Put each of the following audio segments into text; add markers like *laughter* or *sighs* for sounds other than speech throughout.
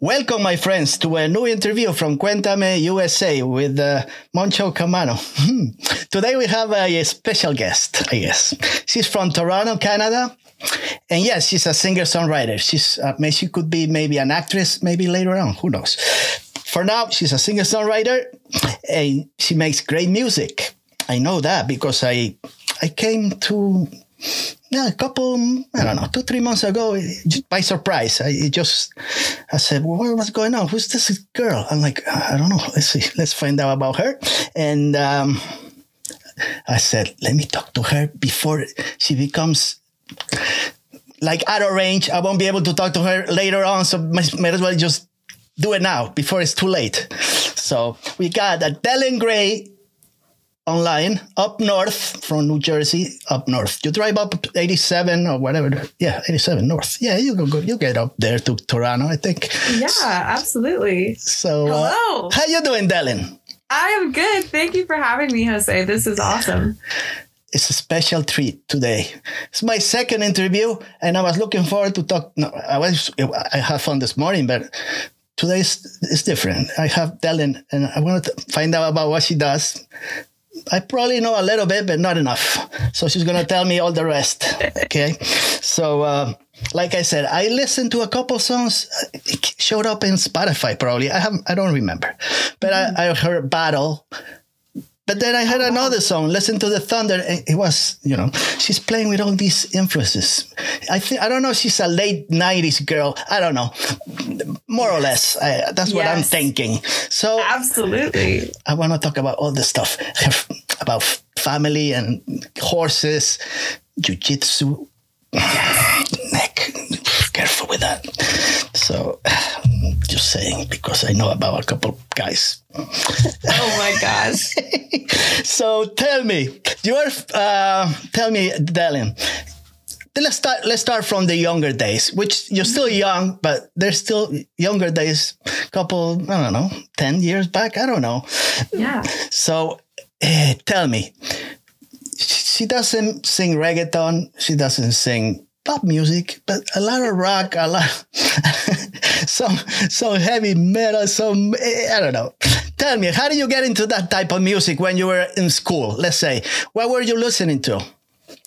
Welcome, my friends, to a new interview from Cuéntame USA with uh, Moncho Camano. Today we have a, special guest, I guess. She's from Toronto, Canada. And yes, she's a singer-songwriter. She's uh, she could be maybe an actress, maybe later on. Who knows? For now, she's a singer-songwriter, and she makes great music. I know that because I I came to a couple, I don't know, two, three months ago, by surprise, I just, I said, well, what's going on? Who's this girl? I'm like, I don't know. Let's see. Let's find out about her. And um, I said, let me talk to her before she becomes like out of range. I won't be able to talk to her later on. So might, might as well just do it now before it's too late. So we got a Delyn Grey online up north from New Jersey, up north. You drive up 87 or whatever. Yeah, 87 north. Yeah, you go, you get up there to Toronto, I think. Yeah, absolutely. So, uh, hello. Uh, how you doing, Delyn? I am good. Thank you for having me, Jose. This is awesome. It's a special treat today. It's my second interview, and I was looking forward to talk. No, I was I had fun this morning, but today is, is different. I have Delyn, and I want to find out about what she does I probably know a little bit, but not enough. So she's to tell me all the rest. Okay. So, uh, like I said, I listened to a couple songs. It showed up in Spotify probably. I haven't, I don't remember, but mm-hmm. I, I heard Battle but then I heard another song, "Listen to the Thunder." And it was, you know, she's playing with all these influences. I think I don't know. She's a late '90s girl. I don't know, more or less. I, that's yes. what I'm thinking. So absolutely, I want to talk about all this stuff about family and horses, jujitsu, *sighs* neck. Careful with that. So *sighs* just saying because I know about a couple guys. *laughs* oh my gosh. *laughs* so tell me, you are uh, tell me, Delyn. Let's start. Let's start from the younger days, which you're still young, but there's still younger days. Couple, I don't know, ten years back. I don't know. Yeah. So, uh, tell me, she doesn't sing reggaeton. She doesn't sing pop music, but a lot of rock, a lot, *laughs* some some heavy metal, some eh, I don't know. Tell me, how did you get into that type of music when you were in school? Let's say, what were you listening to?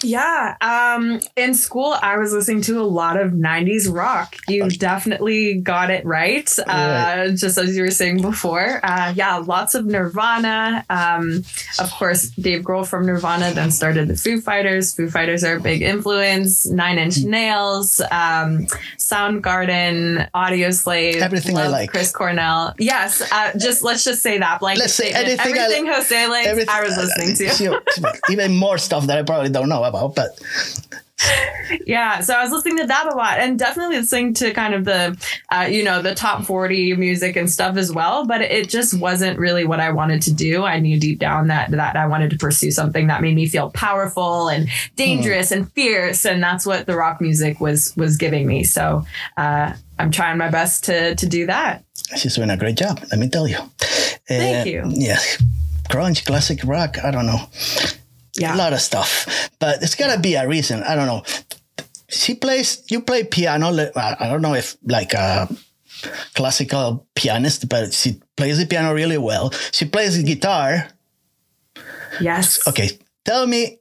Yeah. Um, in school, I was listening to a lot of 90s rock. You definitely got it right. Uh, just as you were saying before. Uh, yeah, lots of Nirvana. Um, of course, Dave Grohl from Nirvana then started the Foo Fighters. Foo Fighters are a big influence. Nine Inch mm. Nails, um, Soundgarden, Audioslave. Everything I like. Chris Cornell. Yes. Uh, just let's just say that. Blanket let's say anything, everything I, Jose likes, everything, I was listening to. even more stuff that I probably don't know about, but yeah so i was listening to that a lot and definitely listening to kind of the uh, you know the top 40 music and stuff as well but it just wasn't really what i wanted to do. I knew deep down that that i wanted to pursue something that made me feel powerful and dangerous mm. and fierce and that's what the rock music was was giving me. So uh, i'm trying my best to to do that. She's doing a great job let me tell you. Thank uh, you. yeah grunge classic rock i don't know yeah. a lot of stuff. But it's gotta be a reason. I don't know. She plays. You play piano. I don't know if like a classical pianist, but she plays the piano really well. She plays the guitar. Yes. Okay. Tell me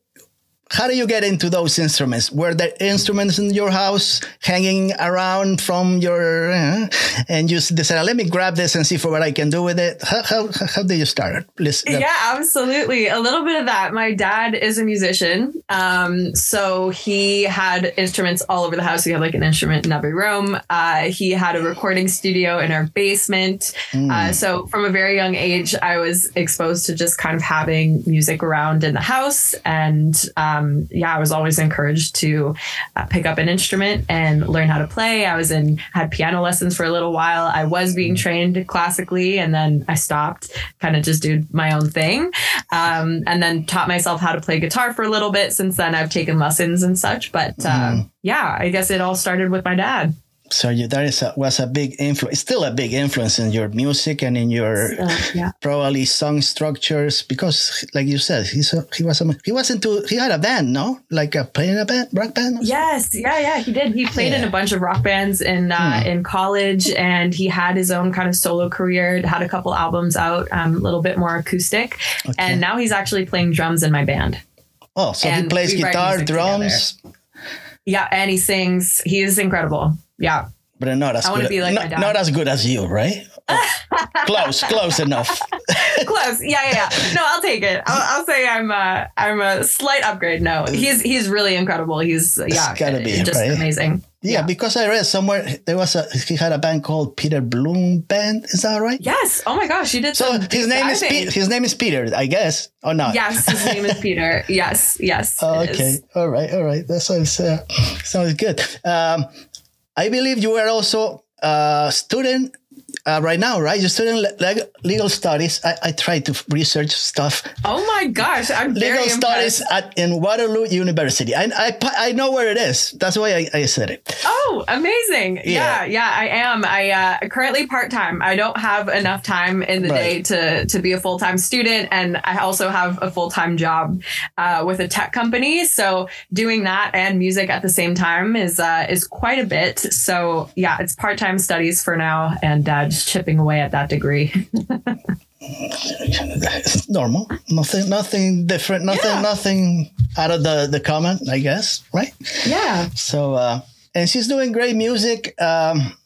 how do you get into those instruments? Were there instruments in your house hanging around from your, uh, and you decided, let me grab this and see for what I can do with it? How, how, how did you start? Listen, yeah, absolutely. A little bit of that. My dad is a musician. Um, so he had instruments all over the house. He had like an instrument in every room. Uh, he had a recording studio in our basement. Mm. Uh, so from a very young age, I was exposed to just kind of having music around in the house and, um, um, yeah, I was always encouraged to uh, pick up an instrument and learn how to play. I was in had piano lessons for a little while. I was being mm-hmm. trained classically, and then I stopped, kind of just did my own thing, um, and then taught myself how to play guitar for a little bit. Since then, I've taken lessons and such. But uh, mm. yeah, I guess it all started with my dad. So you, that is a, was a big influence, still a big influence in your music and in your So, yeah. *laughs* probably song structures because, like you said, he's a, he was a, he was into he had a band, no, like a playing a band, rock band. Yes, yeah, yeah, he did. He played in a bunch of rock bands in uh, in college, and he had his own kind of solo career. Had a couple albums out, um, a little bit more acoustic, and now he's actually playing drums in my band. Oh, so he plays guitar, drums, Yeah, and he sings. He is incredible. Yeah, but not as I good. be like not, not as good as you, right? Oh, *laughs* close, close enough. *laughs* close. Yeah, yeah, yeah. No, I'll take it. I'll, I'll say I'm a I'm a slight upgrade. No, he's he's really incredible. He's yeah, gotta be, just right? amazing. Yeah, because I read somewhere there was a he had a band called Peter Bloom Band. Is that right? Yes. Oh my gosh, you did So his name is. Pe- his name is Peter, I guess, or not? Yes, his name is Peter. *laughs* Yes, yes. Oh, okay. All right. All right. That sounds uh, sounds good. Um, I believe you are also a student uh, right now, right? You're studying le- leg- legal studies. I, I tried to research stuff. Oh my gosh, I'm very Legal studies at in Waterloo University. I, I I know where it is. That's why I, I said it. Oh, amazing! Yeah. Yeah, yeah, I am. I uh, currently part time. I don't have enough time in the Right. day to to be a full time student, and I also have a full time job uh, with a tech company. So doing that and music at the same time is uh, is quite a bit. So yeah, it's part time studies for now, and uh, just chipping away at that degree. It's normal. Nothing. Nothing different. Nothing. Yeah. Nothing out of the the common. I guess. Right. yeah. So, uh, and she's doing great music. Um,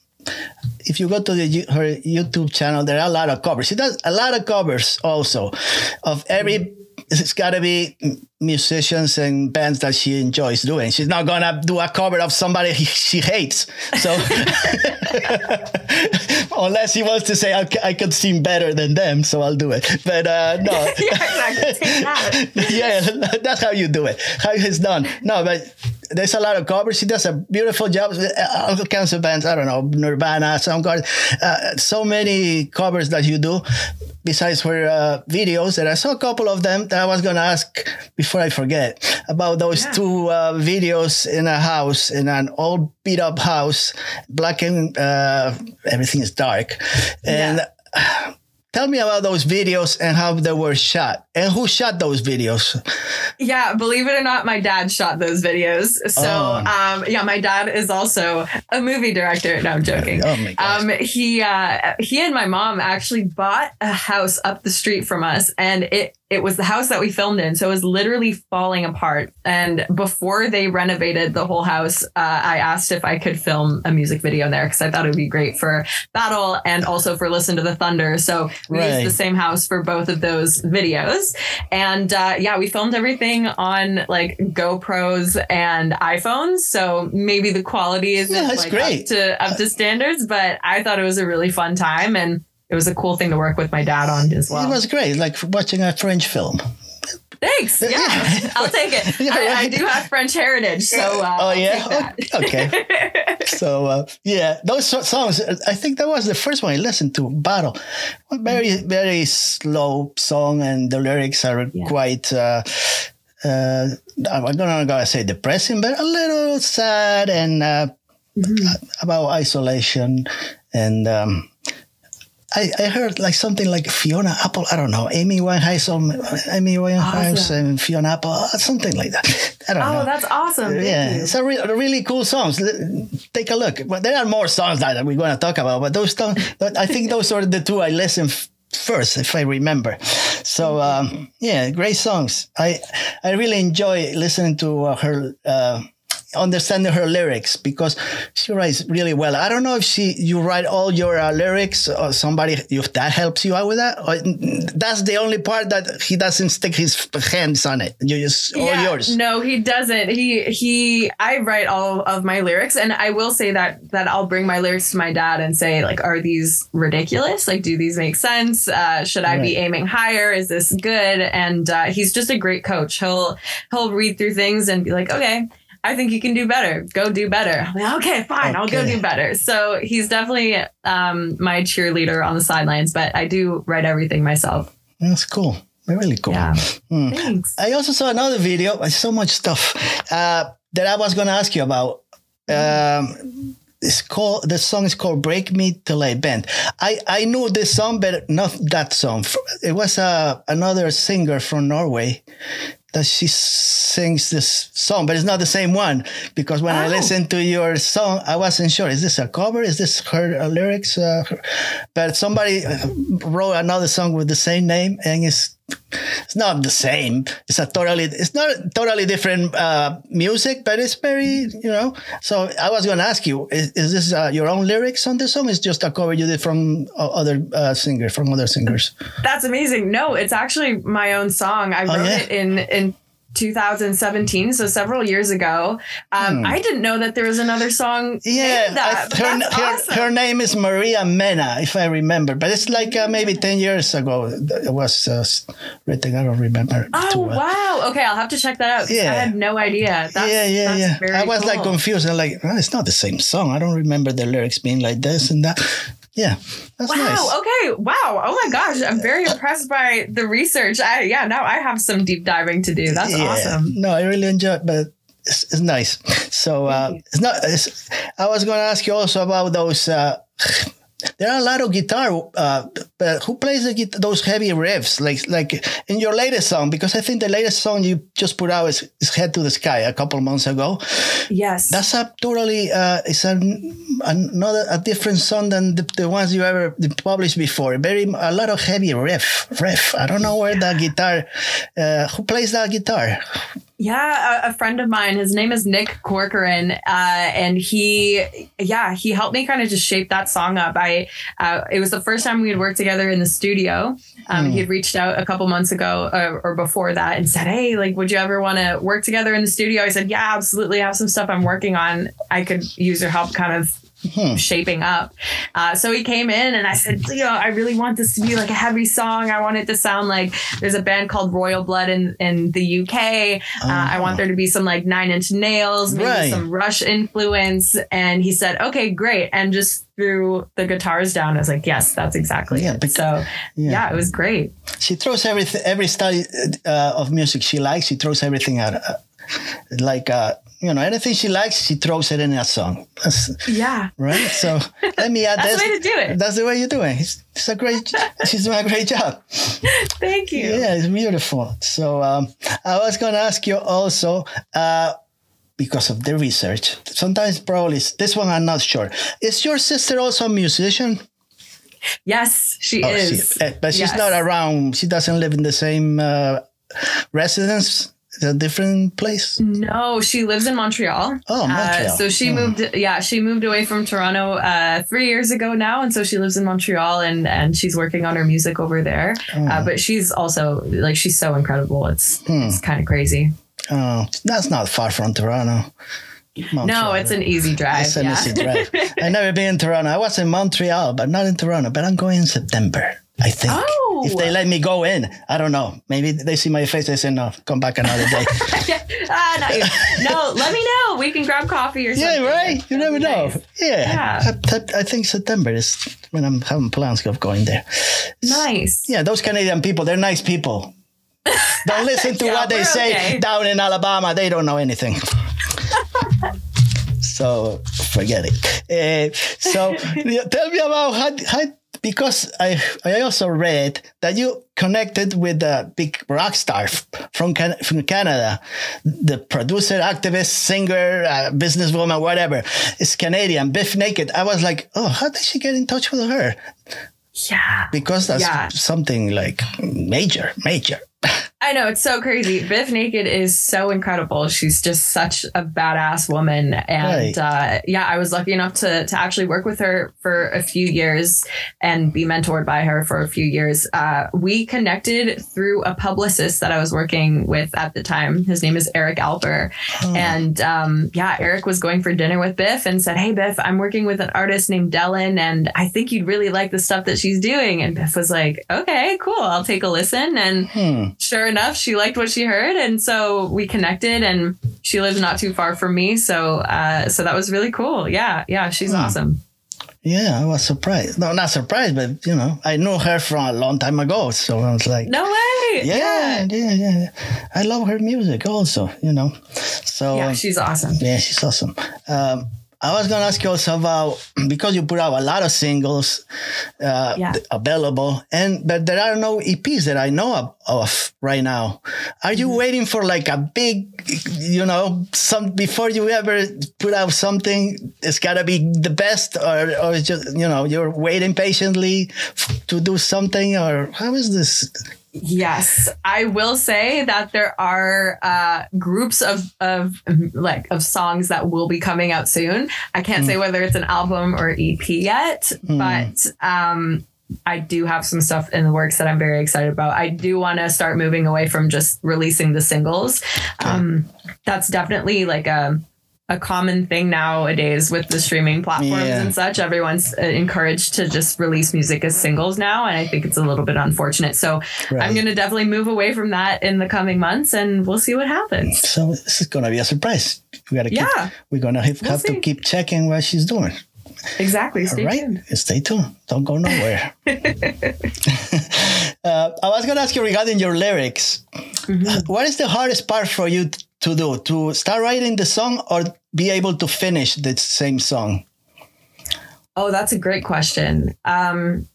if you go to the her YouTube channel, there are a lot of covers. She does a lot of covers also of every. It's got to be musicians and bands that she enjoys doing. She's not gonna do a cover of somebody she hates. So, *laughs* unless she wants to say I could sing better than them, so I'll do it. But uh, no, *laughs* *laughs* yeah, exactly. That. yeah, that's how you do it. How it's done. No, but there's a lot of covers. He does a beautiful job. Uh, All kinds of bands. I don't know, Nirvana, Soundgarden. Uh, so many covers that you do. Besides her uh, videos, that I saw a couple of them that I was gonna ask before I forget about those Yeah. two uh, videos in a house in an old beat up house, black and uh, everything is dark, and. *sighs* Tell me about those videos and how they were shot, and who shot those videos. Yeah, believe it or not, my dad shot those videos. So, Oh. um, yeah, my dad is also a movie director. No, I'm joking. Oh my gosh. Um, he uh, he and my mom actually bought a house up the street from us, and it it was the house that we filmed in. So it was literally falling apart. And before they renovated the whole house, uh, I asked if I could film a music video there because I thought it would be great for Battle and also for Listen to the Thunder. So we Right. used the same house for both of those videos. And uh, yeah, we filmed everything on like GoPros and iPhones. So maybe the quality isn't Yeah, like, great. up to up to standards, but I thought it was a really fun time and it was a cool thing to work with my dad on as well. It was great, like watching a French film. Thanks. Yeah, Yeah. *laughs* I'll take it. Yeah, I, I do have French heritage, so uh, oh yeah, *laughs* okay. So uh, yeah, those songs. I think that was the first one I listened to. Battle, a very very slow song, and the lyrics are Yeah. quite. Uh, uh, I'm not gonna say depressing, but a little sad and uh, Mm-hmm. about isolation. And um, I, I heard like something like Fiona Apple. I don't know, Amy Winehouse, Amy Winehouse, Awesome. and Fiona Apple, uh, something like that. *laughs* I don't know. Oh, that's awesome. Yeah, it's a, re- really cool songs. Take a look. But there are more songs that we're going to talk about. But those songs, I think those are the two I listened f- first, if I remember. So um, yeah, great songs. I I really enjoy listening to uh, her. Uh, understanding her lyrics because she writes really well i don't know if she you write all your uh, lyrics or somebody if that helps you out with that or that's the only part that he doesn't stick his hands on it you just all yours No, he doesn't. He he I write all of my lyrics and I will say that that I'll bring my lyrics to my dad and say like are these ridiculous? Like do these make sense? Uh, should I be aiming higher? Is this good? And uh, he's just a great coach. He'll he'll read through things and be like, "Okay, I think you can do better. Go do better." Like, "Okay, fine. I'll go do better." So, he's definitely um, my cheerleader on the sidelines, but I do write everything myself. that's cool really cool Yeah. Hmm. Thanks. I also saw another video. So much stuff uh, that I was going to ask you about. Um, it's called the song is called "Break Me Till I Bend." I I knew this song, but not that song. It was uh, another singer from Norway that she sings this song, but it's not the same one because when I Oh. listened to your song, I wasn't sure is this a cover? Is this her uh, lyrics? Uh, her- But somebody uh, wrote another song with the same name, and it's it's not the same. It's a totally it's not totally different uh, music, but it's very you know. So I was going to ask you: Is, is this uh, your own lyrics on the song? Is just a cover you did from uh, other uh, singer from other singers? That's amazing. No, it's actually my own song. I Oh, wrote yeah? it in in 2017, so several years ago. Um, I didn't know that there was another song. Hmm. Yeah, that. I- her, awesome. her name is Maria Mena, if I remember. But it's like uh, maybe 10 years ago it was uh, written. I don't remember. Oh too well. wow! Okay, I'll have to check that out. Yeah. I had no idea. That's, yeah, yeah, that's yeah. Very I was like confused. I'm like, it's not the same song. I don't remember the lyrics being like this and that. Yeah, that's Wow. nice. Okay. Wow. Oh my gosh. I'm very impressed by the research. I yeah. Now I have some deep diving to do. That's Yeah. awesome. No, I really enjoy it, but it's, it's nice. So uh, it's not. It's, I was going to ask you also about those. Uh, there are a lot of guitar, uh, but who plays the, those heavy riffs, like like in your latest song? Because I think the latest song you just put out is, is "Head to the Sky" a couple months ago. Yes. That's a totally uh, it's an, another a different song than the, the ones you ever published before. Very a lot of heavy riff riff. I don't know where the guitar. Uh, who plays that guitar? Yeah, a, a friend of mine, his name is Nick Corcoran, uh, and he, yeah, he helped me kind of just shape that song up. I, uh, it was the first time we had worked together in the studio. Um, He had reached out a couple months ago uh, or before that and said, "Hey, like, would you ever want to work together in the studio?" I said, "Yeah, absolutely. I have some stuff I'm working on. I could use your help, kind of." Shaping up uh, so he came in and i said you know i really want this to be like a heavy song i want it to sound like there's a band called royal blood in, in the uk uh, i want there to be some like nine inch nails maybe Right. some rush influence and he said okay great and just threw the guitars down i was like yes that's exactly Yeah, it so yeah. yeah. it was great She throws everything, every style uh, of music she likes. She throws everything out. Uh, like uh, you know, anything she likes, she throws it in a song. That's, yeah right. So *laughs* let me add That's this. the way to do it. That's the way you do it. It's, it's a great. she's doing a great job. *laughs* thank you Yeah, it's beautiful. So um, I was going to ask you also uh, because of the research. Sometimes probably this one I'm not sure. Is your sister also a musician? yes she Oh, is eh, but she's Yes. not around. She doesn't live in the same uh, residence. A different place. No, she lives in Montreal. Oh, Montreal. Uh, so she Hmm. moved. Yeah, she moved away from Toronto uh, three years ago now, and so she lives in Montreal, and and she's working on her music over there. Oh. Uh, but she's also like she's so incredible. It's Hmm. it's kind of crazy. Oh, that's not far from Toronto. No, it's an easy drive. It's an yeah. easy drive. I never been in Toronto. I was in Montreal, but not in Toronto. But I'm going in September. I think. Oh. If they let me go in, I don't know. Maybe they see my face. They say no. Come back another day. *laughs* ah, not you. No, let me know. We can grab coffee or something. yeah, right. You never know. Nice. Yeah. Yeah. I, I- think September is when I'm having plans of going there. Nice. Yeah, those Canadian people, they're nice people. *laughs* Don't listen to Yeah, what they say okay. down in Alabama. They don't know anything. *laughs* so forget it. Uh, so tell me about how, how because I I also read that you connected with a big rock star from Can- from Canada, the producer, activist, singer, uh, businesswoman, whatever. Is Canadian, Bif Naked. I was like, oh, how did she get in touch with her? Yeah. Because that's Yeah. something like major, major. I know it's so crazy. Bif Naked is so incredible. She's just such a badass woman, and Right. uh, yeah, I was lucky enough to to actually work with her for a few years and be mentored by her for a few years. Uh, we connected through a publicist that I was working with at the time. His name is Eric Alper, and um, yeah, Eric was going for dinner with Bif and said, "Hey, Bif, I'm working with an artist named Delyn, and I think you'd really like the stuff that she's doing." And Bif was like, "Okay, cool, I'll take a listen." And Hmm. Sure enough, she liked what she heard, and so we connected. And she lives not too far from me, so uh, so that was really cool. Yeah, yeah, she's Hmm. awesome. Yeah, I was surprised. No, not surprised, but you know, I knew her from a long time ago. So I was like, No way. yeah, yeah, yeah. I love her music also, you know. So yeah, she's awesome. yeah, she's awesome. Um, I was gonna ask you also about because you put out a lot of singles uh, Yeah. available, and but there are no EPs that I know of, of right now. Are you Mm-hmm. waiting for like a big, you know, some before you ever put out something? It's gotta be the best, or or just you know you're waiting patiently f- to do something, or how is this? Yes, I will say that there are uh, groups of of like of songs that will be coming out soon. I can't say whether it's an album or EP yet, but um, I do have some stuff in the works that I'm very excited about. I do want to start moving away from just releasing the singles. Um, that's definitely like a a common thing nowadays with the streaming platforms Yeah. and such. Everyone's uh, encouraged to just release music as singles now, and I think it's a little bit unfortunate. So Right. I'm going to definitely move away from that in the coming months, and we'll see what happens. So this is gonna be a surprise. We gotta keep, Yeah. we're gonna have, We'll have to keep checking what she's doing. Exactly. All Stay right, tuned. stay tuned. Don't go nowhere. *laughs* *laughs* uh, I was going to ask you regarding your lyrics. Mm-hmm. What is the hardest part for you to do? To start writing the song or be able to finish the same song? Oh, that's a great question. Um,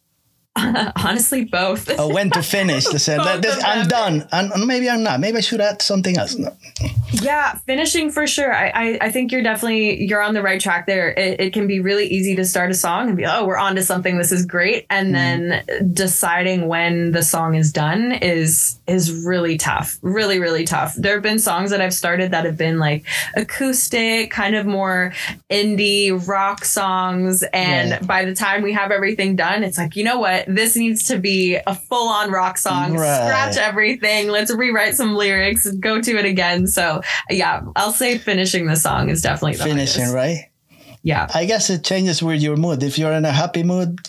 *laughs* honestly, both. Or when to finish? The same. *laughs* Both This- I'm done. And maybe I'm not. Maybe I should add something else. No. Yeah, finishing for sure. I, I, I think you're definitely you're on the right track there. It, it can be really easy to start a song and be oh we're on to something. This is great, and mm-hmm. then deciding when the song is done is is really tough. Really really tough. There have been songs that I've started that have been like acoustic, kind of more indie rock songs, and Right. by the time we have everything done, it's like you know what this needs to be a full on rock song. Right. Scratch everything. Let's rewrite some lyrics. And go to it again. So yeah, I'll say finishing the song is definitely the Finishing, hardest. right? Yeah. I guess it changes with your mood. If you're in a happy mood,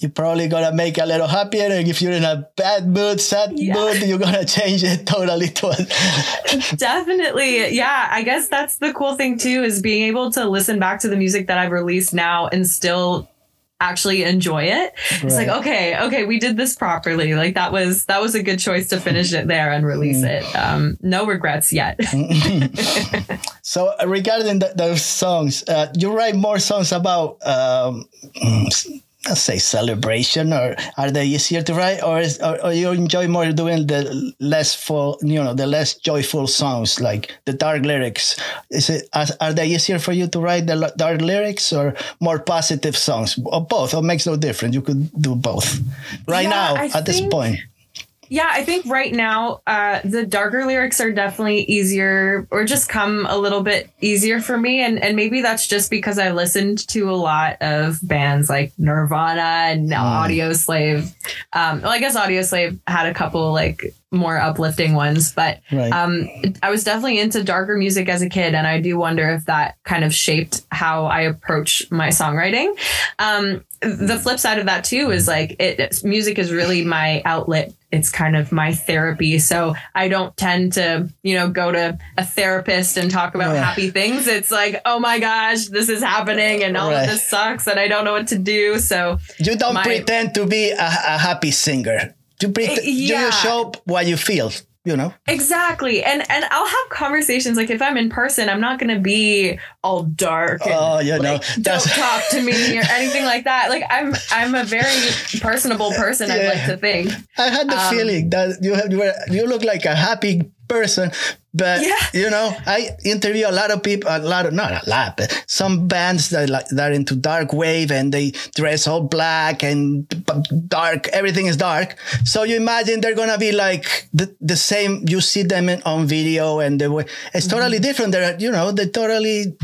you're probably gonna make a little happier. And if you're in a bad mood, sad Yeah. mood, you're gonna change it totally to a *laughs* Definitely. Yeah. I guess that's the cool thing too is being able to listen back to the music that I've released now and still actually enjoy it. It's like, okay, okay, we did this properly. Like that was that was a good choice to finish it there and release it. Um, no regrets yet. *laughs* So uh, regarding th those songs, uh, you write more songs about, um, let's say, celebration, or are they easier to write, or, is, or, or you enjoy more doing the less full, you know, the less joyful songs, like the dark lyrics? Is it are, are they easier for you to write the dark lyrics or more positive songs, or both? Or makes no difference. You could do both. Right Yeah, now, I at this point, Yeah, I think right now uh, the darker lyrics are definitely easier, or just come a little bit easier for me, and and maybe that's just because I listened to a lot of bands like Nirvana and Audioslave. Um, well, I guess Audioslave had a couple like more uplifting ones, but right? um, I was definitely into darker music as a kid, and I do wonder if that kind of shaped how I approach my songwriting. Um, the flip side of that too is like it, music is really my outlet. It's kind of my therapy. So I don't tend to, you know, go to a therapist and talk about Yeah. happy things. It's like, oh my gosh, this is happening and all Right. of this sucks and I don't know what to do. So You don't My- pretend to be a, a happy singer. You pretend, yeah. you show what you feel. You know, Exactly. And and I'll have conversations like if I'm in person, I'm not going to be all dark and Oh, you know, like, don't *laughs* talk to me or anything like that. Like I'm I'm a very personable person, I'd like to think. I had the Um, feeling that you have, you, were, you look like a happy person, but Yeah. you know, I interview a lot of people, a lot of not a lot, but some bands that like that are into dark wave and they dress all black and dark. Everything is dark. So you imagine they're gonna be like the, the same. You see them in, on video, and the way it's totally Mm-hmm. different. They're you know they totally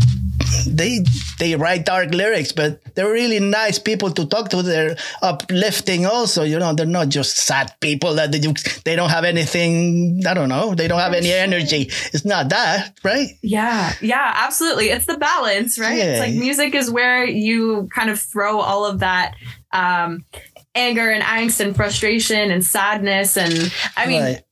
they they write dark lyrics, but they're really nice people to talk to. They're uplifting also. You know, they're not just sad people that they, they don't have anything. I don't know. They don't have any energy. It's not that, right? Yeah, yeah, absolutely. It's the balance, right? Yeah. It's like music is where you kind of throw all of that um, anger and angst and frustration and sadness. And I mean, Right.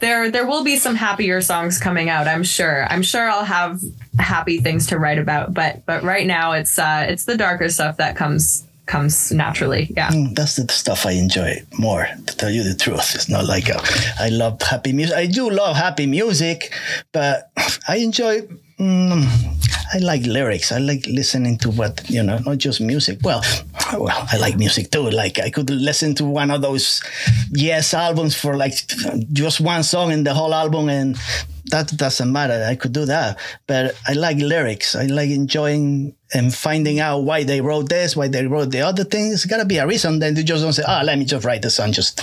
there there will be some happier songs coming out. I'm sure. I'm sure I'll have happy things to write about. But but right now, it's uh, it's the darker stuff that comes comes naturally. Yeah. Mm, That's the stuff I enjoy more, to tell you the truth. It's not like a, I love happy music. I do love happy music, but I enjoy, mm, I like lyrics. I like listening to what you know, not just music. Well, well, I like music too. Like I could listen to one of those Yes albums for like just one song in the whole album, and that doesn't matter. I could do that. But I like lyrics. I like enjoying and finding out why they wrote this, why they wrote the other thing. It's gotta be a reason. Then you just don't say, "Oh, let me just write the song." Just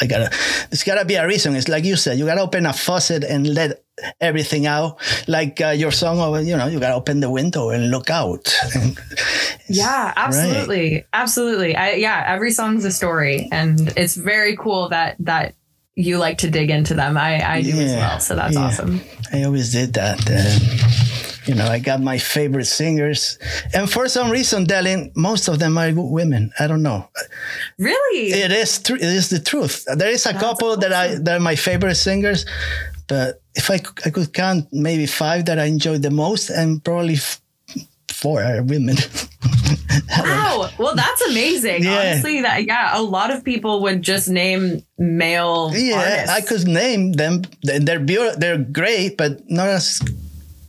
I gotta. There's gotta be a reason. It's like you said. You gotta open a faucet and let everything out. Like uh, your song, or you know, you gotta open the window and look out. *laughs* yeah, absolutely, right. absolutely. I, yeah, every song's a story, and it's very cool that that you like to dig into them. I I do yeah, as well. So that's yeah. awesome. I always did that. Uh, you know, I got my favorite singers, and for some reason, Delyn, most of them are women. I don't know. Really, it is. Tr- it is the truth. There is a That's couple awesome. that I that are my favorite singers, but if I I could count maybe five that I enjoyed the most, and probably f- four are women. *laughs* wow. Well, that's amazing. Yeah. Honestly, that yeah, a lot of people would just name male. Yeah, artists. I could name them. They're beautiful. They're great, but not as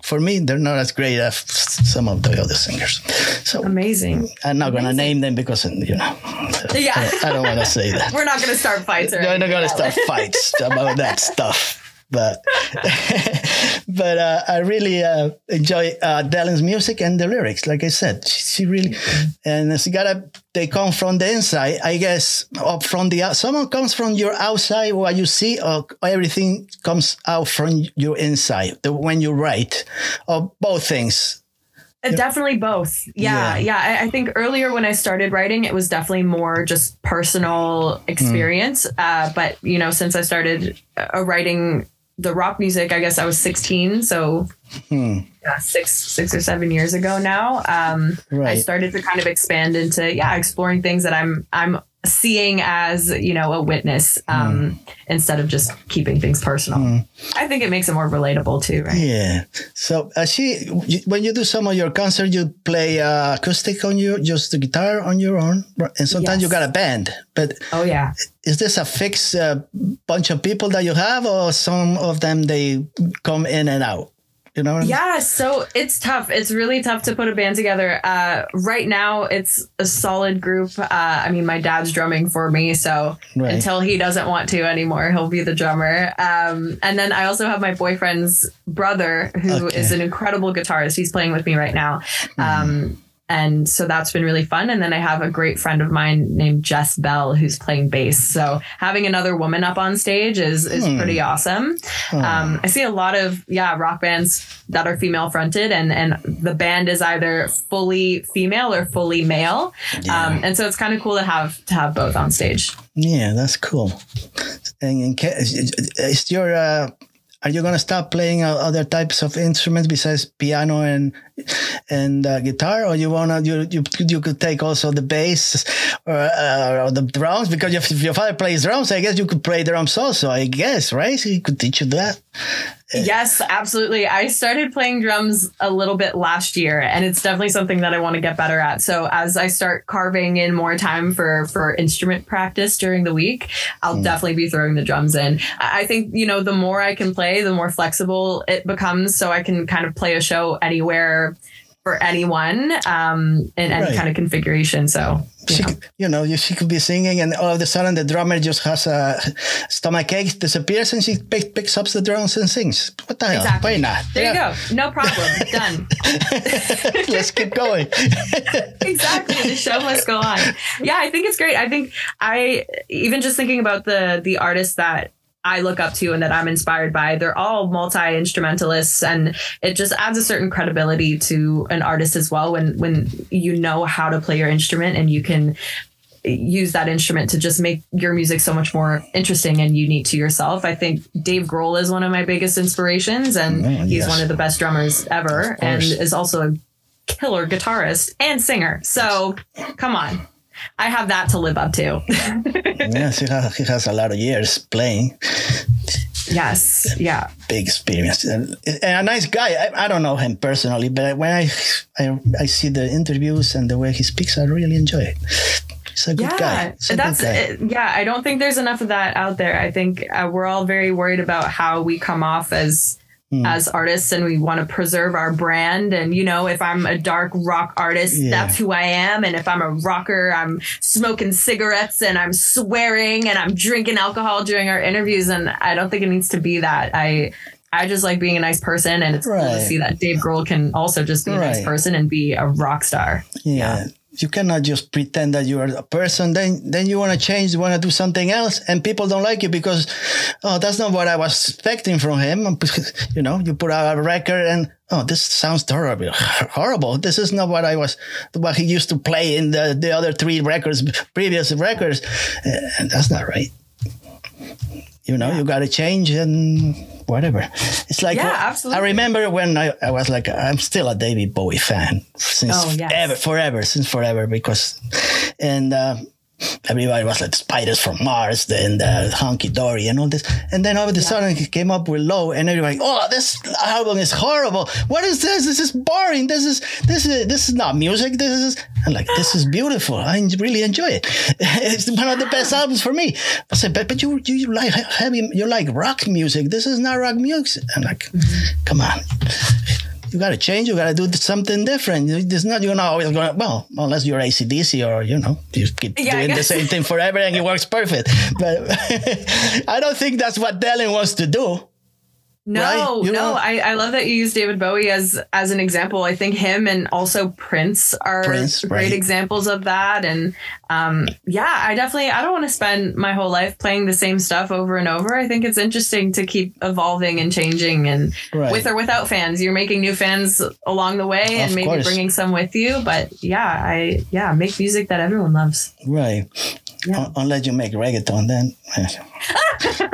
for me, they're not as great as some of the other singers. So amazing. I'm not going to name them because you know. Yeah. I, don't want to say that. *laughs* We're not going to start fights. Or We're not going to start fights about that stuff but *laughs* but uh, I really uh, enjoy uh, music and the lyrics. Like I said, she, she really and it's gotta they come from the inside. I guess up from the someone comes from your outside, what you see, or everything comes out from your inside. The, when you write, or both things. Uh, definitely both. Yeah. Yeah. yeah. I, I, think earlier when I started writing, it was definitely more just personal experience. Mm. Uh, but, you know, since I started uh, writing the rock music, I guess I was 16. So hmm. yeah, six, six or seven years ago now. Um, right. I started to kind of expand into, yeah, exploring things that I'm, I'm seeing as, you know, a witness, um, hmm. instead of just keeping things personal. Hmm. I think it makes it more relatable too, right? Yeah. So actually, when you do some of your concerts, you play uh, acoustic on your, just the guitar on your own. And sometimes yes. you got a band, but oh yeah is this a fixed uh, bunch of people that you have, or some of them they come in and out? You know? yeah. So it's tough. It's really tough to put a band together. Uh, right now, it's a solid group. Uh, I mean, my dad's drumming for me, so right. until he doesn't want to anymore, he'll be the drummer. Um, and then I also have my boyfriend's brother, who okay. is an incredible guitarist. He's playing with me right now. Mm. And so that's been really fun. And then I have a great friend of mine named Jess Bell who's playing bass. So having another woman up on stage is is hmm. pretty awesome. Hmm. Um, I see a lot of yeah rock bands that are female fronted, and and the band is either fully female or fully male. Yeah. Um, and so it's kind of cool to have to have both on stage. Yeah, that's cool. And, and is your uh, are you gonna stop playing other types of instruments besides piano and and uh, guitar, or you wanna you you you could take also the bass or, uh, or the drums because if your father plays drums, I guess you could play drums also. I guess right? So he could teach you that. Yes, absolutely. I started playing drums a little bit last year and it's definitely something that I want to get better at. So as I start carving in more time for for instrument practice during the week, I'll mm. definitely be throwing the drums in. I think, you know, the more I can play, the more flexible it becomes so I can kind of play a show anywhere for anyone um, in any right. kind of configuration. So you she, know. you know, she could be singing, and all of a sudden the drummer just has a stomach ache, disappears, and she pick, picks up the drums and sings. What the hell? Why not? There yeah. you go. No problem. *laughs* Done. *laughs* Let's keep going. *laughs* exactly. The show must go on. Yeah, I think it's great. I think I even just thinking about the the artists that I look up to and that I'm inspired by. They're all multi instrumentalists, and it just adds a certain credibility to an artist as well when when you know how to play your instrument and you can use that instrument to just make your music so much more interesting and unique to yourself. I think Dave Grohl is one of my biggest inspirations, and oh, he's yes. one of the best drummers ever, and is also a killer guitarist and singer. So, come on. I have that to live up to. *laughs* yeah, he has, he has a lot of years playing. Yes, yeah. Big experience and, and a nice guy. I, I, don't know him personally, but when I, I I see the interviews and the way he speaks, I really enjoy it. He's a good yeah, guy. A that's good guy. yeah. I don't think there's enough of that out there. I think uh, we're all very worried about how we come off as mm. as artists and we want to preserve our brand. And, you know, if I'm a dark rock artist, yeah. that's who I am. And if I'm a rocker, I'm smoking cigarettes and I'm swearing and I'm drinking alcohol during our interviews. And I don't think it needs to be that. I, I just like being a nice person, and it's right. cool to see that Dave Grohl can also just be a nice person and be a rock star. Yeah. yeah you cannot just pretend that you are a person. Then then you want to change you want to do something else and people don't like you because oh that's not what i was expecting from him. *laughs* You know you put out a record and oh this sounds terrible horrible. This is not what i was what he used to play in the, the other three records previous records. And that's not right you know, yeah. you got to change and whatever. It's like, yeah, absolutely. I remember when I, I was like, I'm still a David Bowie fan since oh, yes. ever, forever, since forever, because, and, uh, everybody was like spiders from Mars then the Hunky Dory and all this. And then all of a sudden he came up with Low and everybody, oh, this album is horrible. What is this? This is boring. This is this is this is not music. This is I'm like this is beautiful. I really enjoy it. *laughs* it's one of the best albums for me. I said, but but you you like heavy you like rock music. This is not rock music. I'm like, mm-hmm. come on you got to change. You got to do something different. It's not you're not always going. Well, unless you're ACDC or you know you keep yeah, doing the same thing forever and it works perfect. But *laughs* I don't think that's what Delyn wants to do. No, right? no, know? I, I love that you use David Bowie as as an example. I think him and also Prince are Prince, great right. examples of that. And um, yeah, I definitely I don't want to spend my whole life playing the same stuff over and over. I think it's interesting to keep evolving and changing, and right. with or without fans, you're making new fans along the way, of and maybe course. bringing some with you. But yeah, I yeah make music that everyone loves. Right. Yeah. Unless you make reggaeton, then *laughs*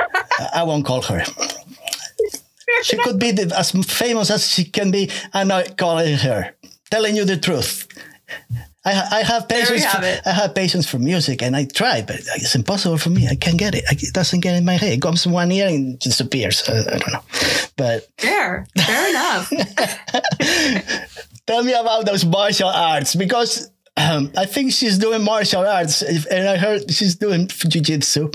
I won't call her she could be the, as famous as she can be. I'm not calling her. Telling you the truth. I, I have patience. Have for, I have patience for music, and I try, but it's impossible for me. I can't get it. it doesn't get in my head. It comes one ear and disappears. I, I don't know, but fair, fair enough. *laughs* Tell me about those martial arts because um, I think she's doing martial arts, and I heard she's doing jiu-jitsu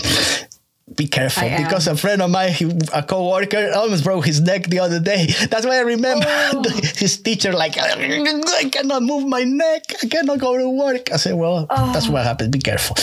be careful because a friend of mine, a co-worker, almost broke his neck the other day. *laughs* That's why I remember oh. *laughs* his teacher like, I cannot move my neck. I cannot go to work. I said, well, oh. that's what happened. Be careful.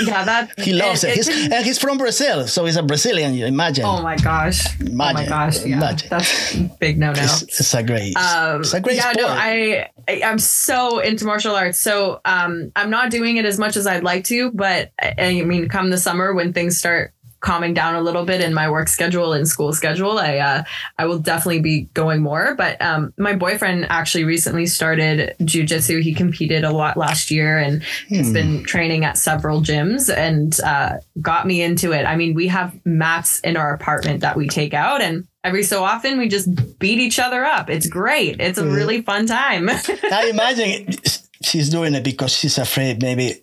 Yeah, that he loves it. it. He's, and he's from Brazil, so he's a Brazilian. You imagine? Oh my gosh! Imagine. Oh my gosh! Yeah, imagine. that's big no no. It's, it's, a great. Um, it's a great. Yeah, sport. no, I, I am so into martial arts. So um, I'm not doing it as much as I'd like to, but I mean, come the summer when things start calming down a little bit in my work schedule and school schedule, I uh, I will definitely be going more. But um, my boyfriend actually recently started jujitsu. He competed a lot last year and hmm. has been training at several gyms and uh, got me into it. I mean, we have mats in our apartment that we take out and every so often we just beat each other up. It's great. It's a really fun time. I imagine *laughs* she's doing it because she's afraid maybe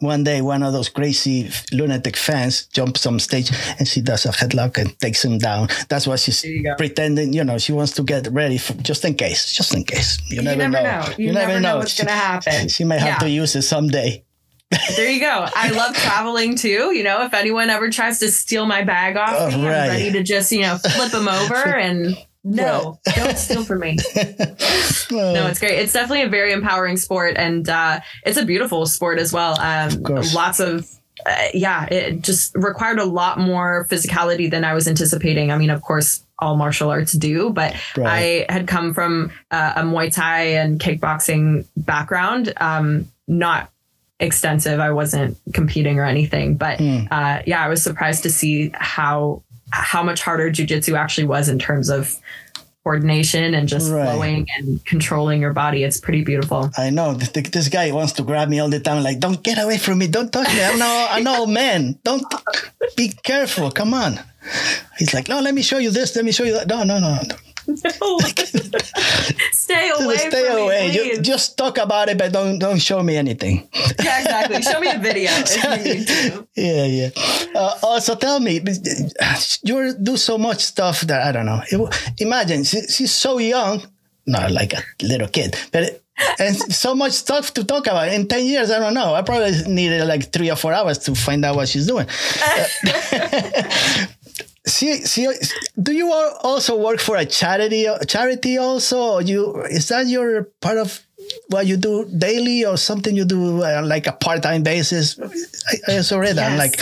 one day one of those crazy lunatic fans jumps on stage and she does a headlock and takes him down. That's why she's you pretending, you know, she wants to get ready for, just in case, just in case. You, you never, know. know. You, you, never, know, what's going to happen. *laughs* She may have yeah. to use it someday. there you go. I *laughs* love traveling too. You know, if anyone ever tries to steal my bag off oh, me, right. I'm ready to just, you know, flip them over *laughs* and no, don't steal from me. *laughs* no, it's great. It's definitely a very empowering sport, and uh, it's a beautiful sport as well. Um, of lots of uh, yeah, it just required a lot more physicality than I was anticipating. I mean, of course, all martial arts do, but right. I had come from uh, a Muay Thai and kickboxing background, um, not extensive. I wasn't competing or anything, but mm. uh, yeah, I was surprised to see how how much harder jujitsu actually was in terms of coordination and just right. flowing and controlling your body. It's pretty beautiful. I know this guy wants to grab me all the time. Like, don't get away from me. Don't touch me. I'm no, I'm no *laughs* man. Don't be careful. Come on. He's like, no, let me show you this. Let me show you that. No, no, no. No. *laughs* stay *laughs* away. Stay away. Me, you, just talk about it, but don't don't show me anything. Yeah, exactly. Show me a video *laughs* if you need to. Yeah, yeah. Uh, also, tell me, you do so much stuff that I don't know. Imagine she, she's so young, not like a little kid, but and so much stuff to talk about. In 10 years, I don't know. I probably needed like three or four hours to find out what she's doing. See, see, do you also work for a charity? Charity also, or you is that your part of what you do daily, or something you do uh, like a part time basis? I, I also read that. I'm like,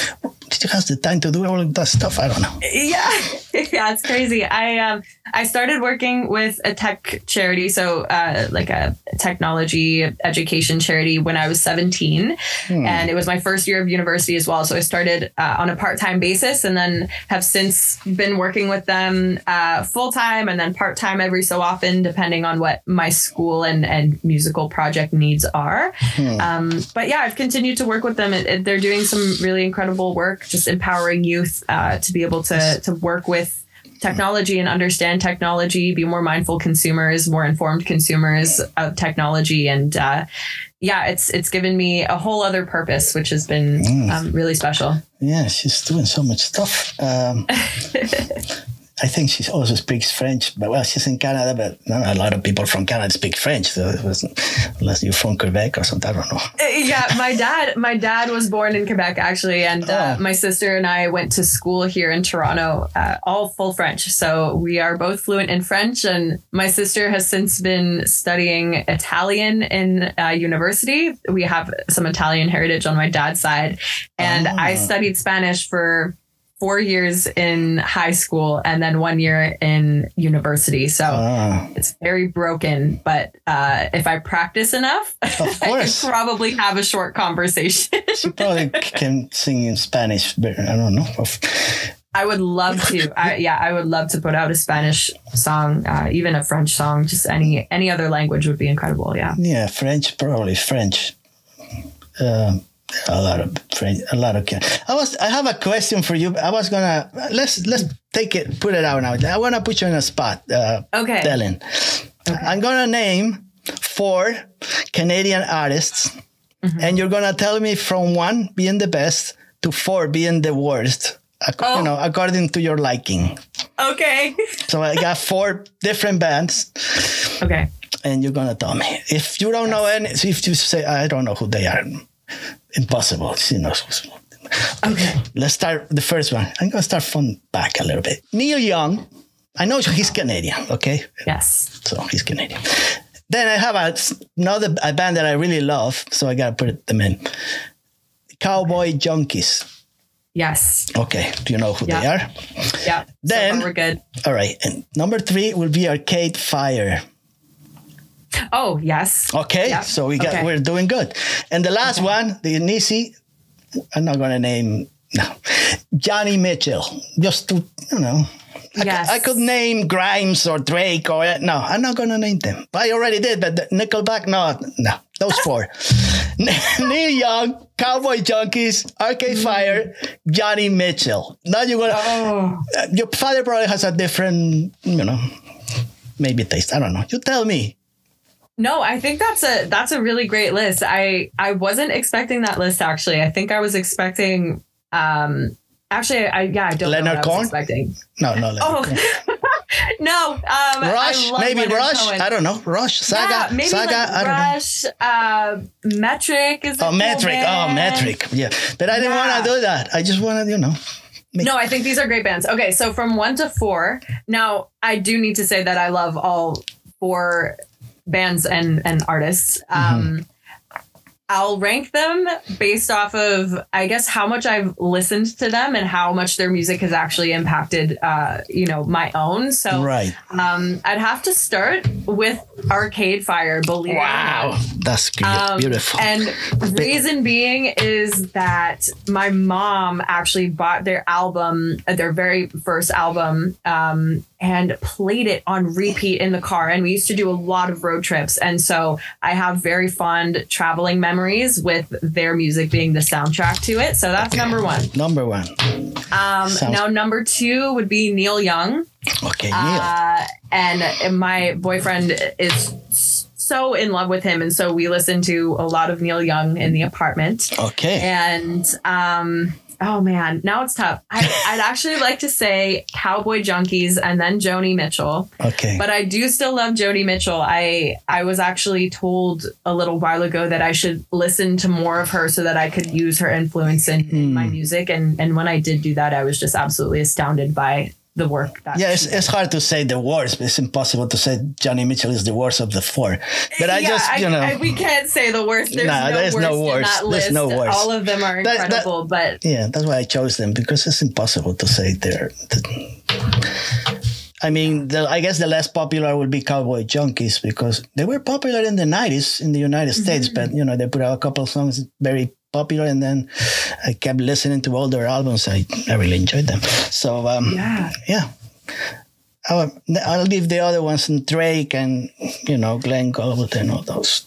did you have the time to do all of that stuff? I don't know. yeah *laughs* yeah it's crazy i um i started working with a tech charity so uh like a technology education charity when i was 17 and it was my first year of university as well so i started uh, on a part-time basis and then have since been working with them uh, full-time and then part-time every so often depending on what my school and and musical project needs are. Um, but yeah i've continued to work with them. It, it- they're doing some really incredible work just empowering youth uh, to be able to to work with technology and understand technology be more mindful consumers more informed consumers of technology. And uh, yeah it's it's given me a whole other purpose which has been um, really special. Yeah, she's doing so much stuff. Um, *laughs* I think she also speaks French, but well, she's in Canada, but not a lot of people from Canada speak French. So it wasn't, unless you're from Quebec or something, I don't know. Uh, yeah my dad my dad was born in quebec actually and uh, Oh. my sister and i went to school here in toronto uh, all full french so we are both fluent in french and my sister has since been studying italian in uh, university we have some italian heritage on my dad's side and i Oh. studied spanish for four years in high school and then one year in university so Ah, it's very broken, but uh, if I practice enough, *laughs* I can probably have a short conversation. *laughs* she probably can sing in Spanish, but I don't know. *laughs* I would love to. I, yeah, I would love to put out a Spanish song, uh, even a French song. Just any any other language would be incredible. Yeah. Yeah, French, probably French. Um, a lot of friends, a lot of. Can- I was. I have a question for you. I was gonna let's let's take it, put it out now. I want to put you in a spot, uh, Okay. Delyn. I'm gonna name four Canadian artists, and you're gonna tell me from one being the best to four being the worst. ac- Oh. You know, according to your liking. Okay. So I got *laughs* four different bands Okay. and you're gonna tell me if you don't know any. If you say I don't know who they are, impossible. *laughs* She knows. who's- Okay. Let's start the first one. I'm gonna start from back a little bit. Neil Young. I know he's Canadian. Okay, Yes. so he's Canadian. Then I have a, another a band that I really love, so I gotta put them in. Cowboy Junkies. Yes. Okay, do you know who they are? Yeah. Then- so we're good. All right, and number three will be Arcade Fire. Oh yes. Okay, Yeah. so we got Okay. we're doing good. And the last one, the Nisi, I'm not gonna name no Joni Mitchell. Just to you know, I, Yes. could, I could name Grimes or Drake or no, I'm not gonna name them. I already did, but the Nickelback, no, no, those four: *laughs* Neil Young, Cowboy Junkies, Arcade Fire, Joni Mitchell. Now you're gonna. Oh. uh, your father probably has a different, you know, maybe taste. I don't know. You tell me. No, I think that's a that's a really great list. I I wasn't expecting that list actually. I think I was expecting um actually I yeah, I don't Leonard know what I Cohen? was expecting. No, no. let Oh. *laughs* no, um Rush, maybe Leonard Rush. Cohen. I don't know. Rush, Saga, yeah, maybe Saga. like I don't know. Uh, Metric is Oh, metric. Oh, metric. Yeah, but I didn't Yeah. want to do that. I just wanted, you know. No, I think these are great bands. Okay, so from one to four. Now, I do need to say that I love all four bands and and artists. Mm-hmm. Um, I'll rank them based off of, I guess, how much I've listened to them and how much their music has actually impacted, uh, you know, my own. So, Right. um, I'd have to start with Arcade Fire. Believe it or. Wow, that's good. Um, beautiful. And *laughs* reason being is that my mom actually bought their album, uh, their very first album, um, and played it on repeat in the car. And we used to do a lot of road trips. And so I have very fond traveling memories with their music being the soundtrack to it. So that's number one. Number one. Um, Sounds- now, number two would be Neil Young. Okay, Neil. Uh, and my boyfriend is so in love with him. And so we listen to a lot of Neil Young in the apartment. okay. And um, oh man, now it's tough. I, *laughs* I'd actually like to say Cowboy Junkies and then Joni Mitchell. Okay. But I do still love Joni Mitchell. I I was actually told a little while ago that I should listen to more of her so that I could use her influence in, in my Hmm. music. And and when I did do that, I was just absolutely astounded by the work that yeah, it's, it's hard to say the worst. It's impossible to say Joni Mitchell is the worst of the four. But I Yeah, just, you know, I, we can't say the worst. There's Nah, no there's worst no worst. that There's no worst. All of them are That- that- incredible, but yeah, that's why I chose them because it's impossible to say they're. I mean, the, I guess the less popular would be Cowboy Junkies because they were popular in the 90s in the United States, Mm-hmm. but, you know, they put out a couple of songs very popular and then I kept listening to all their albums. I, I really enjoyed them. So, um, yeah. yeah. I'll, I'll leave the other ones and Drake and, you know, Glenn Gould and all those